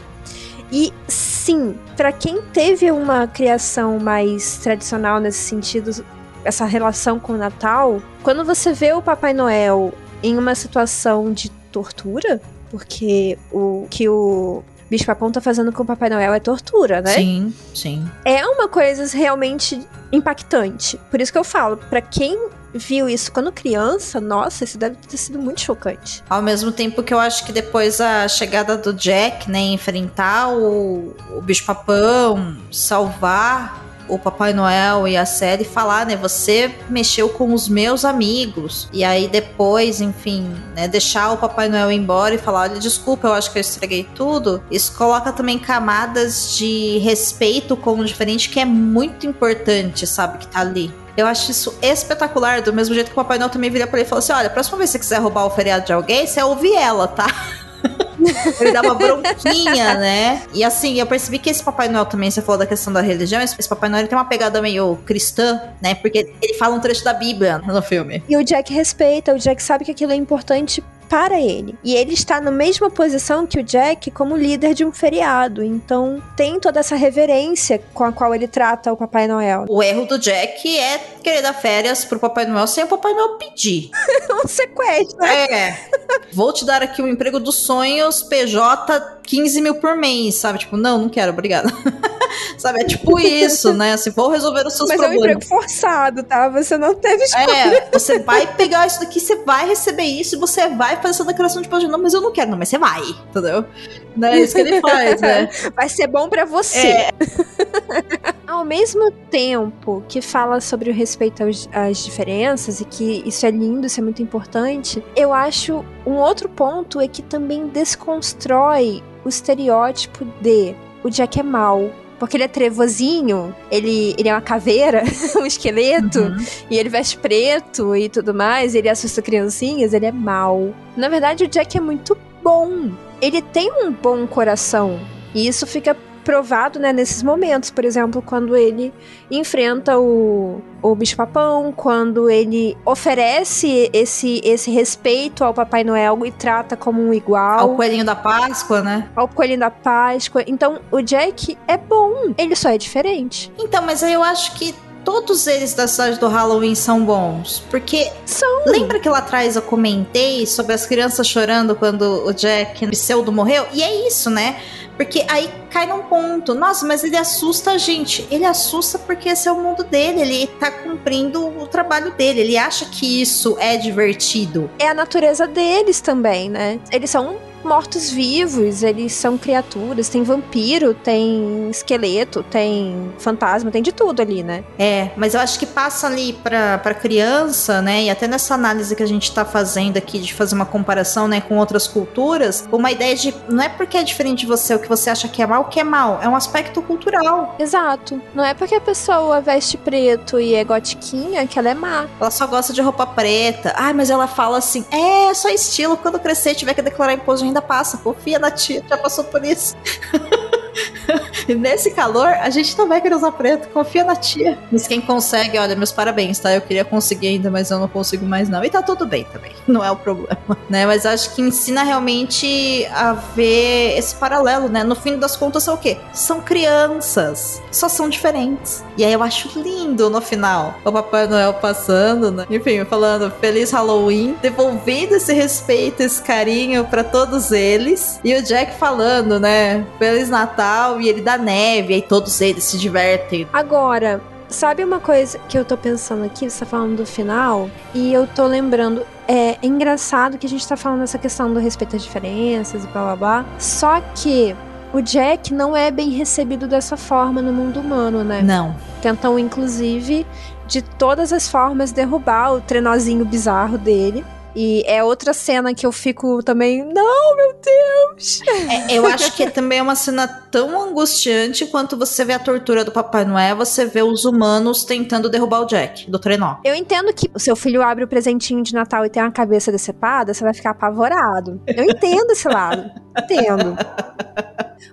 E sim, para quem teve uma criação mais tradicional nesse sentido, essa relação com o Natal, quando você vê o Papai Noel em uma situação de tortura, porque o que o Bicho Papão tá fazendo com o Papai Noel é tortura, né? Sim, sim. É uma coisa realmente impactante. Por isso que eu falo, para quem viu isso quando criança, nossa, isso deve ter sido muito chocante. Ao mesmo tempo que eu acho que depois a chegada do Jack, né, enfrentar o, o bicho papão, salvar o Papai Noel e a série falar, né? Você mexeu com os meus amigos. E aí depois, enfim, né? Deixar o Papai Noel embora e falar: olha, desculpa, eu acho que eu estraguei tudo. Isso coloca também camadas de respeito com o diferente que é muito importante, sabe? Que tá ali. Eu acho isso espetacular, do mesmo jeito que o Papai Noel também vira pra ele e fala assim: olha, próxima vez que você quiser roubar o feriado de alguém, você ouve ela, tá? ele uma bronquinha, né? E assim, eu percebi que esse Papai Noel também, você falou da questão da religião, esse Papai Noel tem uma pegada meio cristã, né? Porque ele fala um trecho da Bíblia no filme. E o Jack respeita, o Jack sabe que aquilo é importante para ele. E ele está na mesma posição que o Jack como líder de um feriado. Então tem toda essa reverência com a qual ele trata o Papai Noel. O erro do Jack é querer dar férias pro Papai Noel sem o Papai Noel pedir. um sequestro. É. Vou te dar aqui o um emprego dos sonhos, PJ 15 mil por mês, sabe? Tipo, não, não quero, obrigada. sabe? É tipo isso, né? Assim, vou resolver os seus Mas problemas. Mas é um emprego forçado, tá? Você não teve escolha. É, você vai pegar isso daqui, você vai receber isso e você vai fazer essa declaração de. Não, mas eu não quero, não, mas você vai, entendeu? Não é isso que ele faz, né? Vai ser bom para você. É. Ao mesmo tempo que fala sobre o respeito aos, às diferenças e que isso é lindo, isso é muito importante, eu acho um outro ponto é que também desconstrói o estereótipo de o Jack é mal, porque ele é trevozinho, ele, ele é uma caveira, um esqueleto, uhum. e ele veste preto e tudo mais, ele assusta criancinhas, ele é mal. Na verdade, o Jack é muito bom. Ele tem um bom coração. E isso fica provado né, nesses momentos, por exemplo, quando ele enfrenta o, o bicho papão, quando ele oferece esse, esse respeito ao Papai Noel e trata como um igual. Ao coelhinho da Páscoa, né? Ao coelhinho da Páscoa. Então, o Jack é bom, ele só é diferente. Então, mas aí eu acho que todos eles da cidade do Halloween são bons. Porque. São. Lembra que lá atrás eu comentei sobre as crianças chorando quando o Jack pseudo morreu? E é isso, né? Porque aí cai num ponto. Nossa, mas ele assusta a gente. Ele assusta porque esse é o mundo dele. Ele tá cumprindo o trabalho dele. Ele acha que isso é divertido. É a natureza deles também, né? Eles são mortos-vivos, eles são criaturas, tem vampiro, tem esqueleto, tem fantasma, tem de tudo ali, né? É, mas eu acho que passa ali pra, pra criança, né, e até nessa análise que a gente tá fazendo aqui de fazer uma comparação, né, com outras culturas, uma ideia de não é porque é diferente de você o que você acha que é mal, que é mal, é um aspecto cultural. Exato. Não é porque a pessoa veste preto e é gotiquinha que ela é má. Ela só gosta de roupa preta. Ai, mas ela fala assim: é, só estilo, quando crescer tiver que declarar imposto de ainda passa. Confia na tia, já passou por isso. nesse calor, a gente não vai querer usar preto. Confia na tia. Mas quem consegue, olha, meus parabéns, tá? Eu queria conseguir ainda, mas eu não consigo mais, não. E tá tudo bem também. Não é o problema, né? Mas acho que ensina realmente a ver esse paralelo, né? No fim das contas, são o quê? São crianças. Só são diferentes. E aí eu acho lindo no final. O Papai Noel passando, né? Enfim, falando Feliz Halloween, devolvendo esse respeito, esse carinho para todos eles. E o Jack falando, né? Feliz Natal e ele dá neve, aí todos eles se divertem. Agora, sabe uma coisa que eu tô pensando aqui? Você tá falando do final, e eu tô lembrando. É, é engraçado que a gente tá falando essa questão do respeito às diferenças e blá blá blá. Só que o Jack não é bem recebido dessa forma no mundo humano, né? Não. Tentam, inclusive, de todas as formas, derrubar o trenozinho bizarro dele. E é outra cena que eu fico também, não, meu Deus! É, eu acho que também é uma cena tão angustiante quanto você vê a tortura do Papai Noel, você vê os humanos tentando derrubar o Jack do trenó. Eu entendo que o seu filho abre o presentinho de Natal e tem uma cabeça decepada, você vai ficar apavorado. Eu entendo esse lado. Entendo.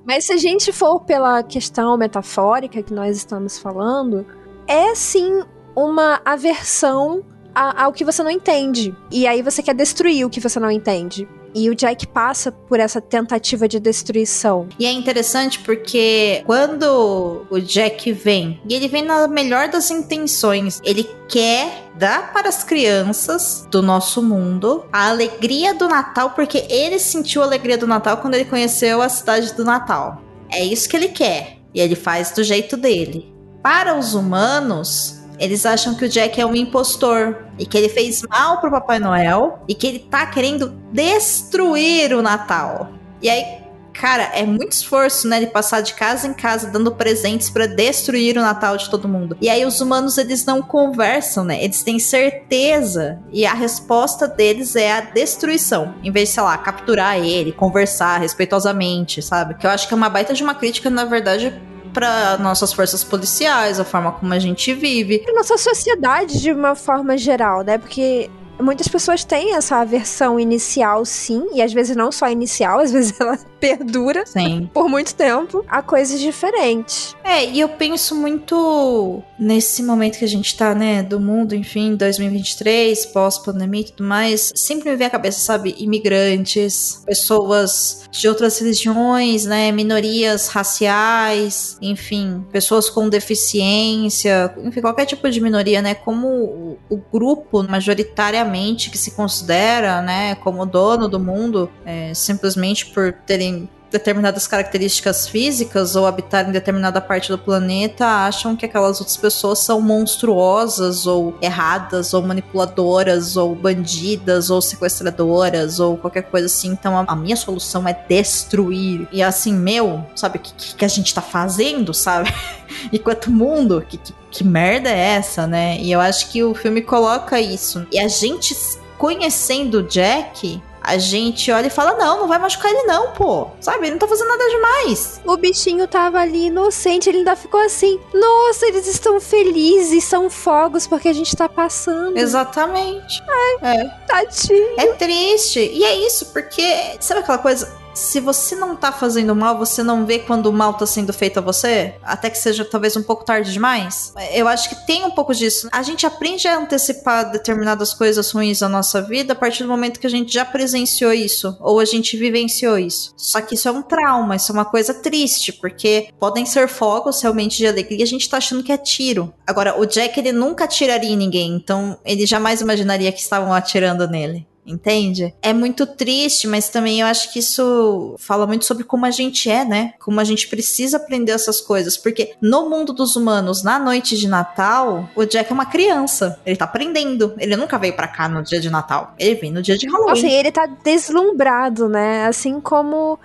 Mas se a gente for pela questão metafórica que nós estamos falando, é sim uma aversão ao que você não entende. E aí você quer destruir o que você não entende. E o Jack passa por essa tentativa de destruição. E é interessante porque quando o Jack vem, e ele vem na melhor das intenções, ele quer dar para as crianças do nosso mundo a alegria do Natal, porque ele sentiu a alegria do Natal quando ele conheceu a cidade do Natal. É isso que ele quer. E ele faz do jeito dele. Para os humanos, eles acham que o Jack é um impostor e que ele fez mal pro Papai Noel e que ele tá querendo destruir o Natal. E aí, cara, é muito esforço, né, de passar de casa em casa dando presentes para destruir o Natal de todo mundo. E aí os humanos eles não conversam, né? Eles têm certeza e a resposta deles é a destruição, em vez de, sei lá, capturar ele, conversar respeitosamente, sabe? Que eu acho que é uma baita de uma crítica, na verdade, para nossas forças policiais, a forma como a gente vive. Para nossa sociedade de uma forma geral, né? Porque muitas pessoas têm essa aversão inicial, sim, e às vezes não só inicial, às vezes ela perdura sim. por muito tempo a coisas diferentes. É, e eu penso muito nesse momento que a gente tá, né, do mundo, enfim, 2023, pós-pandemia e tudo mais, sempre me vem à cabeça, sabe, imigrantes, pessoas de outras religiões, né, minorias raciais, enfim, pessoas com deficiência, enfim, qualquer tipo de minoria, né, como o, grupo majoritariamente que se considera, né, como dono do mundo, é, simplesmente por terem determinadas características físicas ou habitar em determinada parte do planeta acham que aquelas outras pessoas são monstruosas ou erradas ou manipuladoras ou bandidas ou sequestradoras ou qualquer coisa assim. Então a, a minha solução é destruir. E assim, meu, sabe o que, que, a gente tá fazendo, sabe? Enquanto mundo, que, que, que merda é essa, né? E eu acho que o filme coloca isso. E a gente conhecendo Jack, a gente olha e fala: não, não vai machucar ele, não, pô. Sabe? Ele não tá fazendo nada demais. O bichinho tava ali inocente, ele ainda ficou assim: nossa, eles estão felizes, são fogos porque a gente tá passando. Exatamente. Ai, é. tadinho. É triste. E é isso, porque, sabe aquela coisa? Se você não tá fazendo mal, você não vê quando o mal tá sendo feito a você? Até que seja talvez um pouco tarde demais? Eu acho que tem um pouco disso. A gente aprende a antecipar determinadas coisas ruins da nossa vida a partir do momento que a gente já presenciou isso, ou a gente vivenciou isso. Só que isso é um trauma, isso é uma coisa triste, porque podem ser fogos realmente de alegria, a gente tá achando que é tiro. Agora, o Jack, ele nunca atiraria em ninguém, então ele jamais imaginaria que estavam atirando nele entende? É muito triste, mas também eu acho que isso fala muito sobre como a gente é, né? Como a gente precisa aprender essas coisas, porque no mundo dos humanos, na noite de Natal, o Jack é uma criança, ele tá aprendendo, ele nunca veio para cá no dia de Natal, ele vem no dia de Halloween. Assim, ele tá deslumbrado, né? Assim como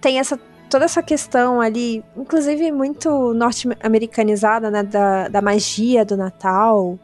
tem essa toda essa questão ali, inclusive muito norte-americanizada, né, da, da magia do Natal,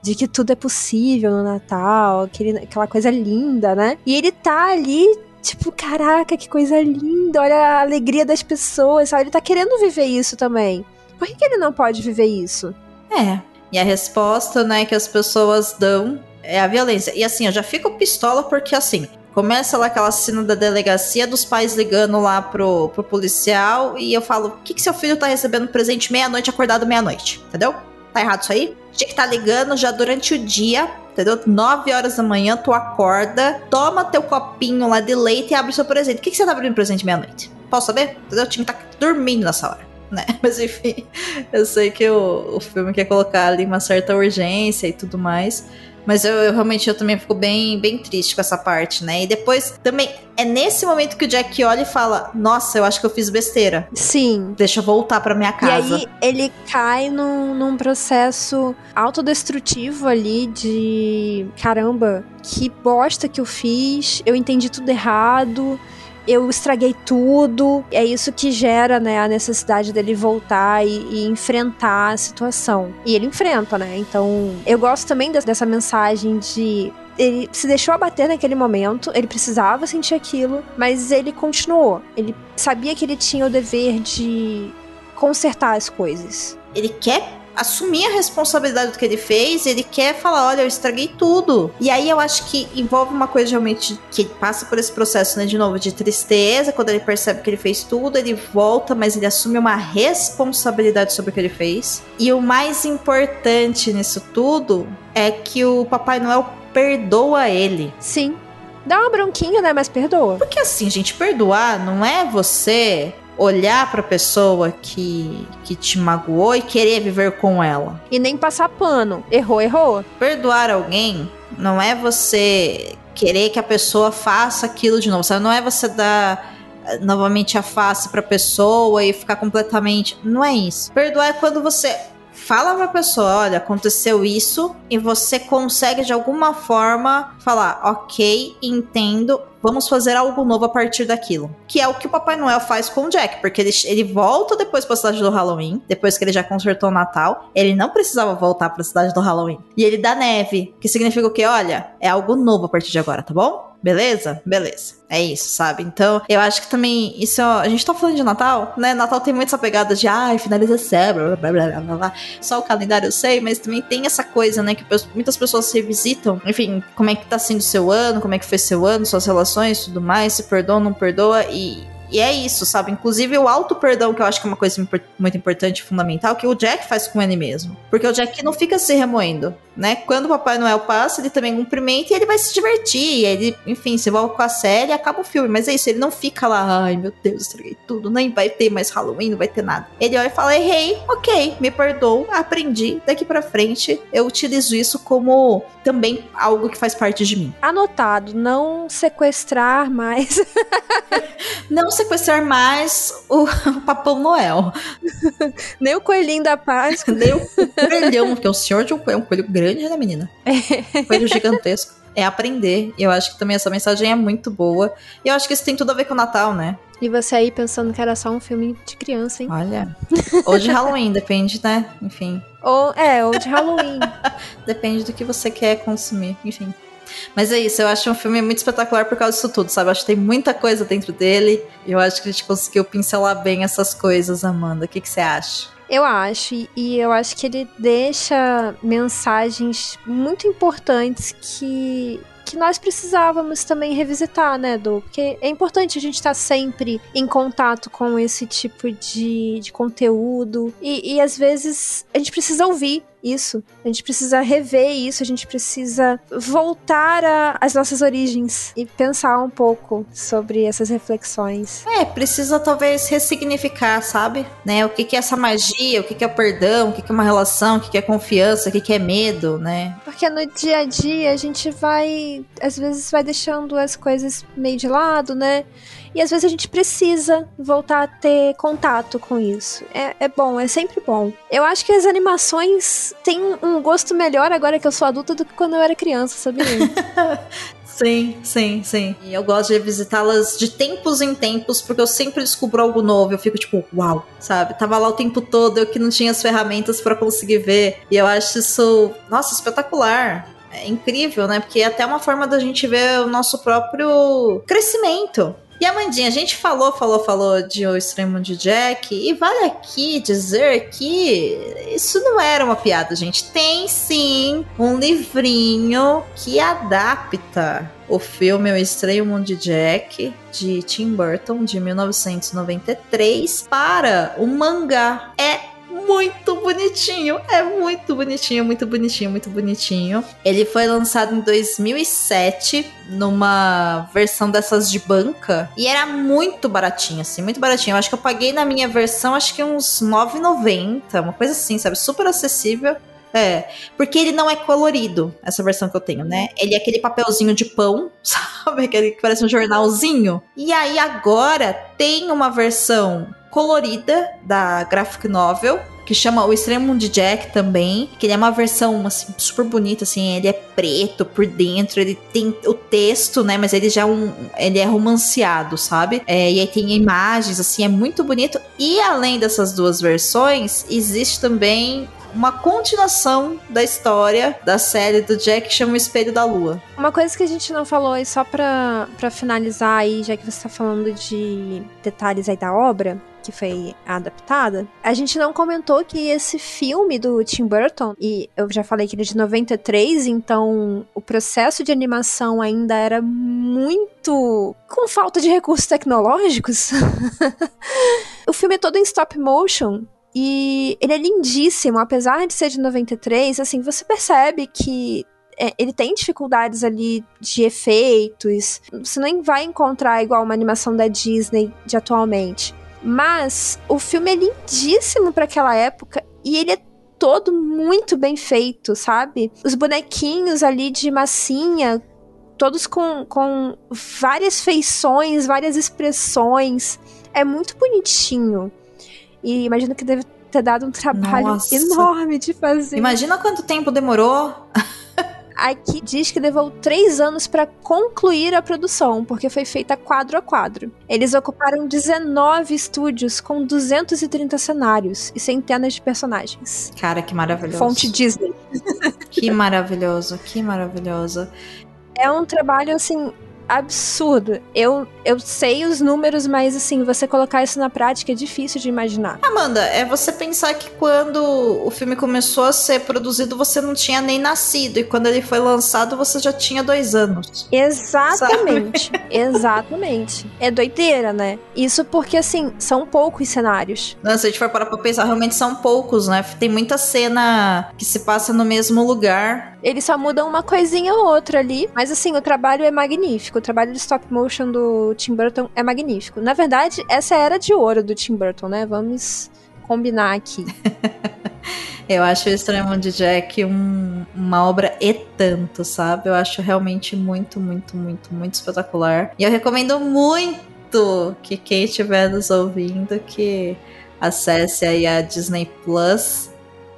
de que tudo é possível no Natal, aquele, aquela coisa linda, né? E ele tá ali Tipo, caraca, que coisa linda, olha a alegria das pessoas, sabe? Ele tá querendo viver isso também. Por que, que ele não pode viver isso? É. E a resposta, né, que as pessoas dão é a violência. E assim, eu já fico pistola porque assim, começa lá aquela cena da delegacia dos pais ligando lá pro, pro policial e eu falo: o que, que seu filho tá recebendo presente meia-noite, acordado meia-noite? Entendeu? Tá errado isso aí? Tinha que estar tá ligando já durante o dia, entendeu? 9 horas da manhã, tu acorda, toma teu copinho lá de leite e abre seu presente. O que, que você tá abrindo presente meia-noite? Posso saber? Entendeu? Que estar tá dormindo nessa hora. Né? Mas enfim, eu sei que o, o filme quer colocar ali uma certa urgência e tudo mais. Mas eu, eu, realmente eu também fico bem, bem triste com essa parte, né? E depois também é nesse momento que o Jack olha e fala: Nossa, eu acho que eu fiz besteira. Sim. Deixa eu voltar pra minha casa. E aí ele cai num, num processo autodestrutivo ali de caramba, que bosta que eu fiz, eu entendi tudo errado eu estraguei tudo. É isso que gera, né, a necessidade dele voltar e, e, enfrentar a situação. E ele enfrenta, né? Então, eu gosto também dessa mensagem de ele se deixou abater naquele momento, ele precisava sentir aquilo, mas ele continuou. Ele sabia que ele tinha o dever de consertar as coisas. Ele quer assumir a responsabilidade do que ele fez, ele quer falar, olha, eu estraguei tudo. E aí eu acho que envolve uma coisa realmente que passa por esse processo, né, de novo, de tristeza, quando ele percebe que ele fez tudo, ele volta, mas ele assume uma responsabilidade sobre o que ele fez. E o mais importante nisso tudo é que o Papai Noel perdoa ele. Sim. Dá uma bronquinha, né? Mas perdoa. Porque assim, gente, perdoar não é você olhar para a pessoa que, que te magoou e querer viver com ela. E nem passar pano. Errou, errou. Perdoar alguém não é você querer que a pessoa faça aquilo de novo. Sabe? Não é você dar eh, novamente a face para a pessoa e ficar completamente. Não é isso. Perdoar é quando você fala pra pessoa, olha, aconteceu isso, e você consegue de alguma forma falar, ok, entendo, vamos fazer algo novo a partir daquilo. Que é o que o Papai Noel faz com o Jack, porque ele, ele volta depois pra cidade do Halloween, depois que ele já consertou o Natal. Ele não precisava voltar pra cidade do Halloween. E ele dá neve, que significa o quê? Olha, é algo novo a partir de agora, tá bom? Beleza? Beleza. É isso, sabe? Então, eu acho que também isso. A gente tá falando de Natal, né? Natal tem muito essa pegada de ai, finalização, blá blá blá blá blá blá. Só o calendário eu sei, mas também tem essa coisa, né? Que muitas pessoas se revisitam. Enfim, como é que tá sendo seu ano, como é que foi seu ano, suas relações tudo mais, se perdoa, não perdoa. E, e é isso, sabe? Inclusive o auto-perdão, que eu acho que é uma coisa muito importante e fundamental, que o Jack faz com ele mesmo. Porque o Jack não fica se remoendo, né? Quando o Papai Noel passa, ele também cumprimenta e ele vai se divertir. Ele, enfim, se volta com a série e acaba o filme. Mas é isso, ele não fica lá, ai meu Deus, estraguei tudo, nem vai ter mais Halloween, não vai ter nada. Ele olha e fala, errei, ok, me perdoou, aprendi, daqui para frente eu utilizo isso como também algo que faz parte de mim. Anotado, não sequestrar mais. não sequestrar mais o, o Papão Noel. Nem o coelhinho da Páscoa. Nem o coelhão, porque o senhor de um coelho, um coelho grande, né, menina? Um coelho gigantesco. É aprender. E eu acho que também essa mensagem é muito boa. E eu acho que isso tem tudo a ver com o Natal, né? E você aí pensando que era só um filme de criança, hein? Olha. Ou de Halloween, depende, né? Enfim. Ou, é, ou de Halloween. depende do que você quer consumir, enfim. Mas é isso, eu acho um filme muito espetacular por causa disso tudo, sabe? Eu acho que tem muita coisa dentro dele. E eu acho que a gente conseguiu pincelar bem essas coisas, Amanda. O que, que você acha? Eu acho, e eu acho que ele deixa mensagens muito importantes que que nós precisávamos também revisitar, né, Do? Porque é importante a gente estar tá sempre em contato com esse tipo de, de conteúdo. E, e às vezes a gente precisa ouvir isso. A gente precisa rever isso, a gente precisa voltar às nossas origens e pensar um pouco sobre essas reflexões. É, precisa talvez ressignificar, sabe? Né? O que, que é essa magia, o que, que é o perdão, o que, que é uma relação, o que, que é confiança, o que, que é medo, né? Porque no dia a dia a gente vai, às vezes, vai deixando as coisas meio de lado, né? E às vezes a gente precisa voltar a ter contato com isso. É, é bom, é sempre bom. Eu acho que as animações têm um gosto melhor agora que eu sou adulta do que quando eu era criança, sabia? Sim, sim, sim. E eu gosto de revisitá-las de tempos em tempos, porque eu sempre descubro algo novo. Eu fico tipo, uau, sabe? Tava lá o tempo todo, eu que não tinha as ferramentas para conseguir ver. E eu acho isso, nossa, espetacular. É incrível, né? Porque é até uma forma da gente ver o nosso próprio crescimento. E Amandinha, a gente falou, falou, falou de O Extremo de Jack, e vale aqui dizer que isso não era uma piada, gente. Tem sim um livrinho que adapta o filme O Estranho Mundo de Jack, de Tim Burton, de 1993, para o mangá. É muito bonitinho. É muito bonitinho, muito bonitinho, muito bonitinho. Ele foi lançado em 2007 numa versão dessas de banca e era muito baratinho, assim, muito baratinho. Eu acho que eu paguei na minha versão, acho que uns 9,90, uma coisa assim, sabe? Super acessível. É, porque ele não é colorido, essa versão que eu tenho, né? Ele é aquele papelzinho de pão, sabe? Aquele que parece um jornalzinho. E aí agora tem uma versão colorida da graphic novel que chama O Extremo de Jack também, que ele é uma versão assim, super bonita, assim, ele é preto por dentro, ele tem o texto, né, mas ele já é um, ele é romanceado, sabe? É, e aí tem imagens, assim, é muito bonito. E além dessas duas versões, existe também uma continuação da história da série do Jack que chama o Espelho da Lua. Uma coisa que a gente não falou, e só pra, pra finalizar aí, já que você tá falando de detalhes aí da obra, que foi adaptada, a gente não comentou que esse filme do Tim Burton, e eu já falei que ele é de 93, então o processo de animação ainda era muito com falta de recursos tecnológicos. o filme é todo em stop motion, e ele é lindíssimo, apesar de ser de 93, assim, você percebe que é, ele tem dificuldades ali de efeitos. Você nem vai encontrar igual uma animação da Disney de atualmente. Mas o filme é lindíssimo para aquela época e ele é todo muito bem feito, sabe? Os bonequinhos ali de massinha, todos com, com várias feições, várias expressões. É muito bonitinho. E imagino que deve ter dado um trabalho Nossa. enorme de fazer. Imagina quanto tempo demorou. Aqui diz que levou três anos para concluir a produção, porque foi feita quadro a quadro. Eles ocuparam 19 estúdios com 230 cenários e centenas de personagens. Cara, que maravilhoso. Fonte Disney. Que maravilhoso, que maravilhoso. É um trabalho assim absurdo. Eu, eu sei os números, mas assim, você colocar isso na prática é difícil de imaginar. Amanda, é você pensar que quando o filme começou a ser produzido, você não tinha nem nascido. E quando ele foi lançado, você já tinha dois anos. Exatamente. Exatamente. É doideira, né? Isso porque, assim, são poucos cenários. Não, se a gente for parar pra pensar, realmente são poucos, né? Tem muita cena que se passa no mesmo lugar. Eles só mudam uma coisinha ou outra ali, mas assim, o trabalho é magnífico. O trabalho de stop motion do Tim Burton é magnífico. Na verdade, essa é era de ouro do Tim Burton, né? Vamos combinar aqui. Eu acho o Extremo de Jack um, uma obra e tanto, sabe? Eu acho realmente muito, muito, muito, muito espetacular. E eu recomendo muito que quem estiver nos ouvindo que acesse aí a Disney Plus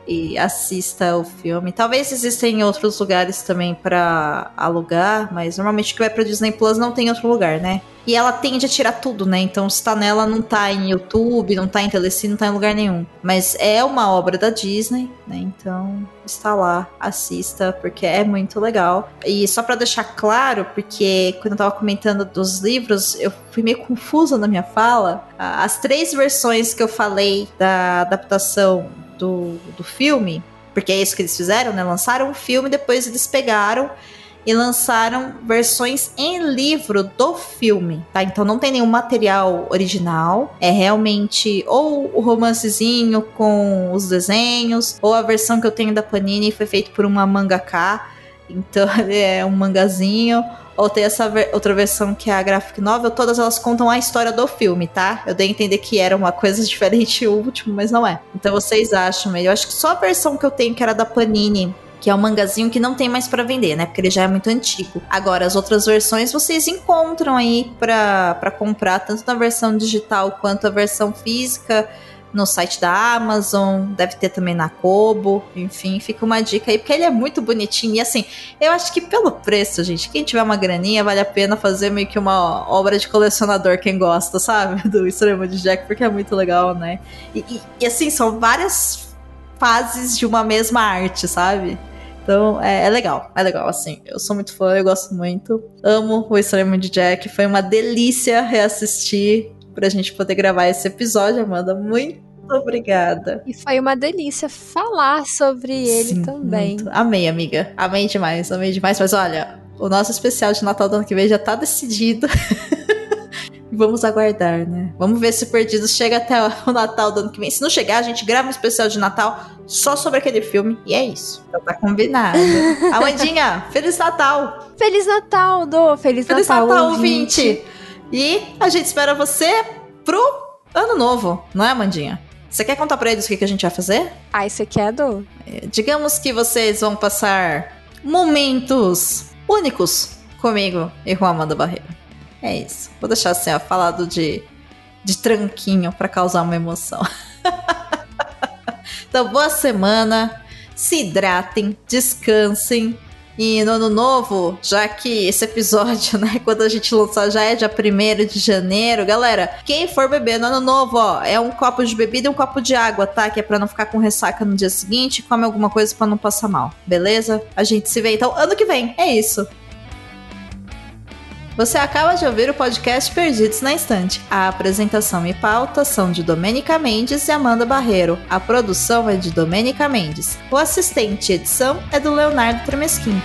e assista o filme. Talvez existam em outros lugares também para alugar, mas normalmente que vai para Disney Plus não tem outro lugar, né? E ela tende a tirar tudo, né? Então se tá nela, não tá em YouTube, não tá em Telecine, não tá em lugar nenhum. Mas é uma obra da Disney, né? Então está lá, assista, porque é muito legal. E só para deixar claro, porque quando eu tava comentando dos livros, eu fui meio confusa na minha fala. As três versões que eu falei da adaptação do, do filme, porque é isso que eles fizeram, né? Lançaram o filme, depois eles pegaram e lançaram versões em livro do filme, tá? Então não tem nenhum material original, é realmente ou o romancezinho com os desenhos, ou a versão que eu tenho da Panini foi feito por uma mangaka, então é um mangazinho, ou tem essa ver outra versão que é a graphic novel, todas elas contam a história do filme, tá? Eu dei a entender que era uma coisa diferente o último, mas não é. Então vocês acham, eu acho que só a versão que eu tenho que era da Panini que é um mangazinho que não tem mais para vender, né? Porque ele já é muito antigo. Agora, as outras versões vocês encontram aí para comprar, tanto na versão digital quanto a versão física no site da Amazon, deve ter também na Kobo, enfim, fica uma dica aí, porque ele é muito bonitinho. E assim, eu acho que pelo preço, gente, quem tiver uma graninha, vale a pena fazer meio que uma obra de colecionador, quem gosta, sabe? Do Extremo de Jack, porque é muito legal, né? E, e, e assim, são várias fases de uma mesma arte, sabe? Então é, é, legal, é legal, assim. Eu sou muito fã, eu gosto muito. Amo o Extremo de Jack. Foi uma delícia reassistir pra gente poder gravar esse episódio, Amanda. Muito obrigada. E foi uma delícia falar sobre ele Sim, também. Muito. Amei, amiga. Amei demais, amei demais. Mas olha, o nosso especial de Natal do ano que vem já tá decidido. Vamos aguardar, né? Vamos ver se Perdidos chega até o Natal do ano que vem. Se não chegar, a gente grava um especial de Natal só sobre aquele filme. E é isso. Então tá combinado. Amandinha, Feliz Natal! Feliz Natal, Do! Feliz, Feliz Natal, Natal ouvinte. ouvinte! E a gente espera você pro ano novo, não é, Amandinha? Você quer contar pra eles o que, que a gente vai fazer? Ah, você quer, Do? É, digamos que vocês vão passar momentos únicos comigo e com a Amanda Barreira. É isso. Vou deixar assim, ó, falado de, de tranquinho para causar uma emoção. então, boa semana. Se hidratem, descansem E no ano novo, já que esse episódio, né, quando a gente lançar já é dia 1 de janeiro, galera, quem for beber no ano novo, ó, é um copo de bebida e um copo de água, tá? Que é pra não ficar com ressaca no dia seguinte, come alguma coisa para não passar mal, beleza? A gente se vê então ano que vem, é isso. Você acaba de ouvir o podcast Perdidos na Estante. A apresentação e pauta são de Domênica Mendes e Amanda Barreiro. A produção é de Domênica Mendes. O assistente e edição é do Leonardo Tremesquim.